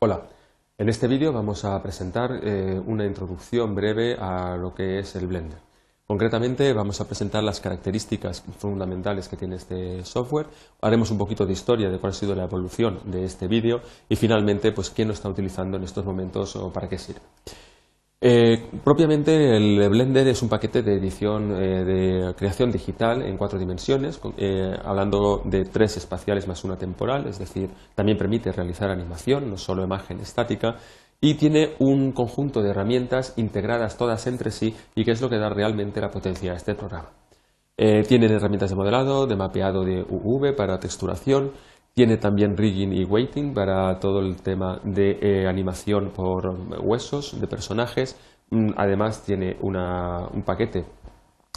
Hola, en este vídeo vamos a presentar eh, una introducción breve a lo que es el Blender. Concretamente vamos a presentar las características fundamentales que tiene este software, haremos un poquito de historia de cuál ha sido la evolución de este vídeo y finalmente pues quién lo está utilizando en estos momentos o para qué sirve. Eh, propiamente el Blender es un paquete de edición eh, de creación digital en cuatro dimensiones, eh, hablando de tres espaciales más una temporal, es decir, también permite realizar animación, no solo imagen estática, y tiene un conjunto de herramientas integradas todas entre sí y que es lo que da realmente la potencia a este programa. tiene herramientas de modelado, de mapeado de UV para texturación, tiene también rigging y weighting para todo el tema de eh, animación por huesos de personajes. Mm, además tiene un paquete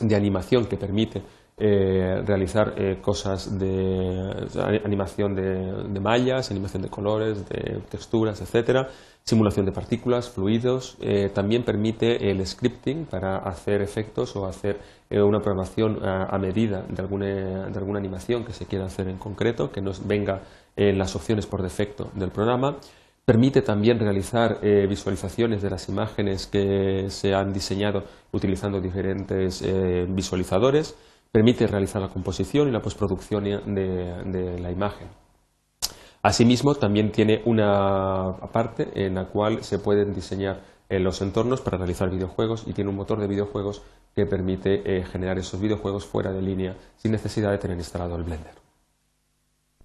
de animación que permite eh, realizar eh, cosas de animación de, mallas, animación de colores, de texturas, etcétera, simulación de partículas, fluidos. Eh, también permite el scripting para hacer efectos o hacer una programación a, medida de alguna, de alguna animación que se quiera hacer en concreto, que nos venga en las opciones por defecto del programa. Permite también realizar visualizaciones de las imágenes que se han diseñado utilizando diferentes visualizadores permite realizar la composición y la postproducción de, la imagen. Asimismo, también tiene una parte en la cual se pueden diseñar eh, los entornos para realizar videojuegos y tiene un motor de videojuegos que permite eh, generar esos videojuegos fuera de línea sin necesidad de tener instalado el Blender.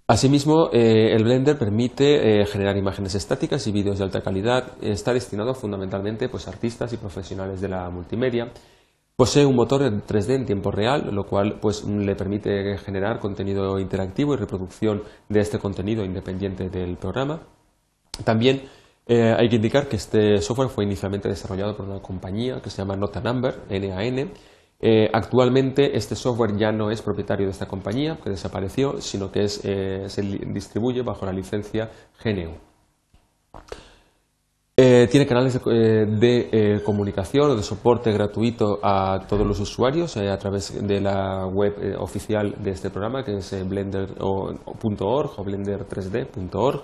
Asimismo, eh, el Blender permite generar imágenes estáticas y vídeos de alta calidad. Está destinado fundamentalmente pues, a artistas y profesionales de la multimedia Posee un motor en 3D en tiempo real, lo cual pues, le permite generar contenido interactivo y reproducción de este contenido independiente del programa. También eh, hay que indicar que este software fue inicialmente desarrollado por una compañía que se llama Notanumber, NAN. Eh, actualmente este software ya no es propietario de esta compañía, que desapareció, sino que eh, se distribuye bajo la licencia GNU. Eh, tiene canales de, eh, eh, comunicación o de soporte gratuito a todos los usuarios a través de la web oficial de este programa, que es blender.org o blender3d.org.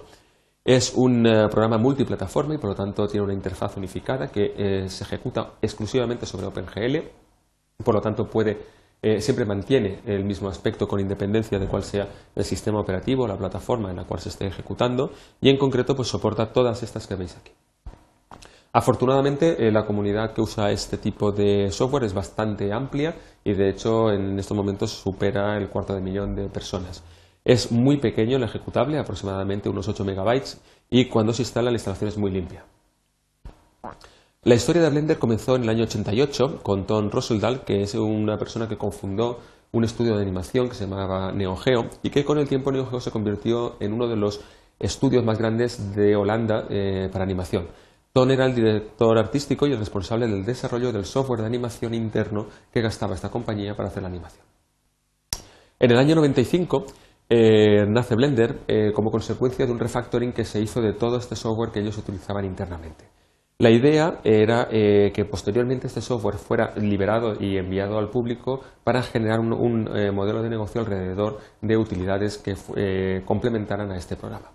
Es un programa multiplataforma y por lo tanto tiene una interfaz unificada que se ejecuta exclusivamente sobre OpenGL. Por lo tanto puede siempre mantiene el mismo aspecto con independencia de cuál sea el sistema operativo o la plataforma en la cual se esté ejecutando y en concreto pues soporta todas estas que veis aquí. Afortunadamente, eh, la comunidad que usa este tipo de software es bastante amplia y, de hecho, en estos momentos supera el cuarto de millón de personas. Es muy pequeño el ejecutable, aproximadamente unos 8 megabytes, y cuando se instala la instalación es muy limpia. La historia de Blender comenzó en el año 88 con Tom Rosendahl, que es una persona que confundó un estudio de animación que se llamaba NeoGeo y que con el tiempo NeoGeo se convirtió en uno de los estudios más grandes de Holanda eh, para animación. Ton era el director artístico y el responsable del desarrollo del software de animación interno que gastaba esta compañía para hacer la animación. En el año 95 eh, nace Blender eh, como consecuencia de un refactoring que se hizo de todo este software que ellos utilizaban internamente. La idea era eh, que posteriormente este software fuera liberado y enviado al público para generar un modelo de negocio alrededor de utilidades que complementaran a este programa.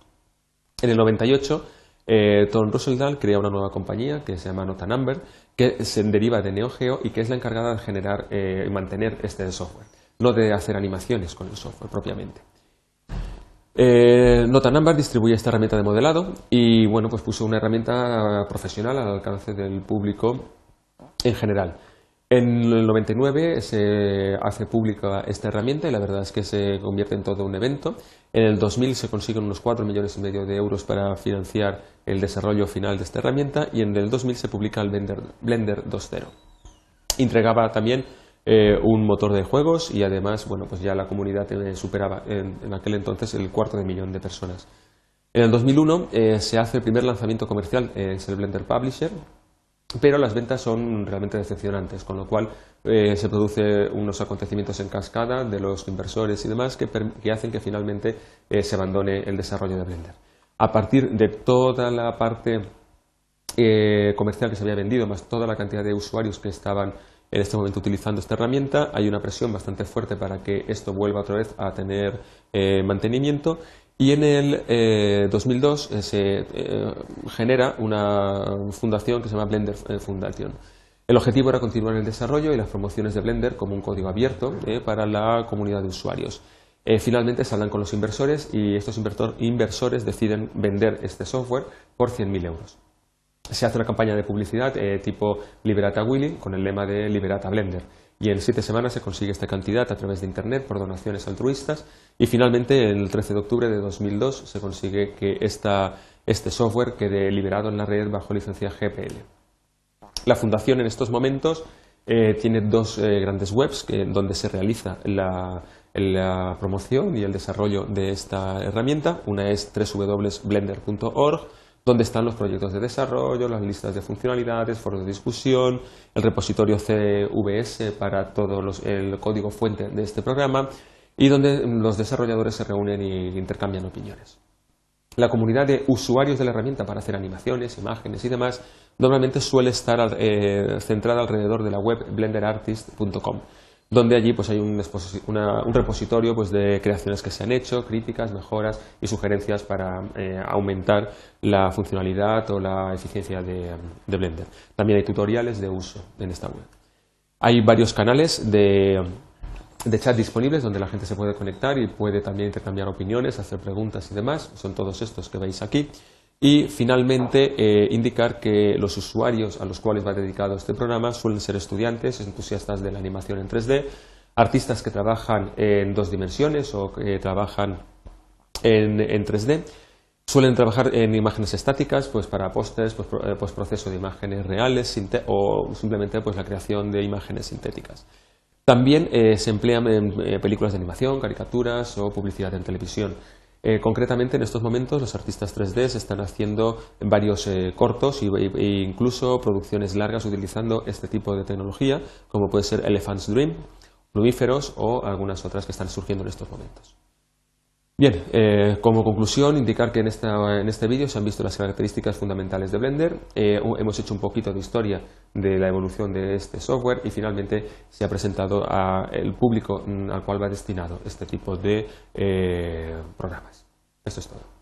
En el 98 eh, Tom Rosendahl crea una nueva compañía que se llama Notanumber, que se deriva de NeoGeo y que es la encargada de generar eh, y mantener este software, no de hacer animaciones con el software propiamente. Eh, Notanumber distribuye esta herramienta de modelado y bueno, pues puso una herramienta profesional al alcance del público en general. En el 99 se hace pública esta herramienta y la verdad es que se convierte en todo un evento. En el 2000 se consiguen unos 4 millones y medio de euros para financiar el desarrollo final de esta herramienta y en el 2000 se publica el Blender, Blender 2.0. Entregaba también eh, un motor de juegos y además, bueno, pues ya la comunidad eh, superaba en, aquel entonces el cuarto de millón de personas. En el 2001 eh, se hace el primer lanzamiento comercial, es el Blender Publisher, pero las ventas son realmente decepcionantes, con lo cual eh, se producen unos acontecimientos en cascada de los inversores y demás que, hacen que finalmente eh, se abandone el desarrollo de Blender. A partir de toda la parte eh, comercial que se había vendido, más toda la cantidad de usuarios que estaban en este momento utilizando esta herramienta, hay una presión bastante fuerte para que esto vuelva otra vez a tener mantenimiento Y en el 2002 se genera una fundación que se llama Blender Foundation. El objetivo era continuar el desarrollo y las promociones de Blender como un código abierto para la comunidad de usuarios. finalmente se hablan con los inversores y estos inversores deciden vender este software por 100.000 euros se hace una campaña de publicidad eh, tipo Liberata Willy con el lema de Liberata Blender. Y en siete semanas se consigue esta cantidad a través de Internet por donaciones altruistas. Y finalmente, el 13 de octubre de 2002, se consigue que este software quede liberado en la red bajo licencia GPL. La fundación en estos momentos eh, tiene dos eh, grandes webs donde se realiza la, la promoción y el desarrollo de esta herramienta. Una es www.blender.org donde están los proyectos de desarrollo, las listas de funcionalidades, foros de discusión, el repositorio CVS para todo el código fuente de este programa y donde los desarrolladores se reúnen e intercambian opiniones. La comunidad de usuarios de la herramienta para hacer animaciones, imágenes y demás normalmente suele estar eh, centrada alrededor de la web blenderartist.com donde allí pues hay un, repositorio pues, de creaciones que se han hecho, críticas, mejoras y sugerencias para eh, aumentar la funcionalidad o la eficiencia de, Blender. También hay tutoriales de uso en esta web. Hay varios canales de, de chat disponibles donde la gente se puede conectar y puede también intercambiar opiniones, hacer preguntas y demás. Son todos estos que veis aquí. Y finalmente, eh, indicar que los usuarios a los cuales va dedicado este programa suelen ser estudiantes, entusiastas de la animación en 3D, artistas que trabajan en dos dimensiones o que trabajan en, 3D. Suelen trabajar en imágenes estáticas, pues para pósters, pues, eh, pues, proceso de imágenes reales o simplemente pues la creación de imágenes sintéticas. También eh, se emplean en películas de animación, caricaturas o publicidad en televisión. Eh, concretamente, en estos momentos, los artistas 3D están haciendo varios eh, cortos e incluso producciones largas utilizando este tipo de tecnología, como puede ser Elephant's Dream, Plumíferos o algunas otras que están surgiendo en estos momentos. Bien, eh, como conclusión, indicar que en, este vídeo se han visto las características fundamentales de Blender, hemos hecho un poquito de historia de la evolución de este software y finalmente se ha presentado al público mm, al cual va destinado este tipo de programas. Eso es todo.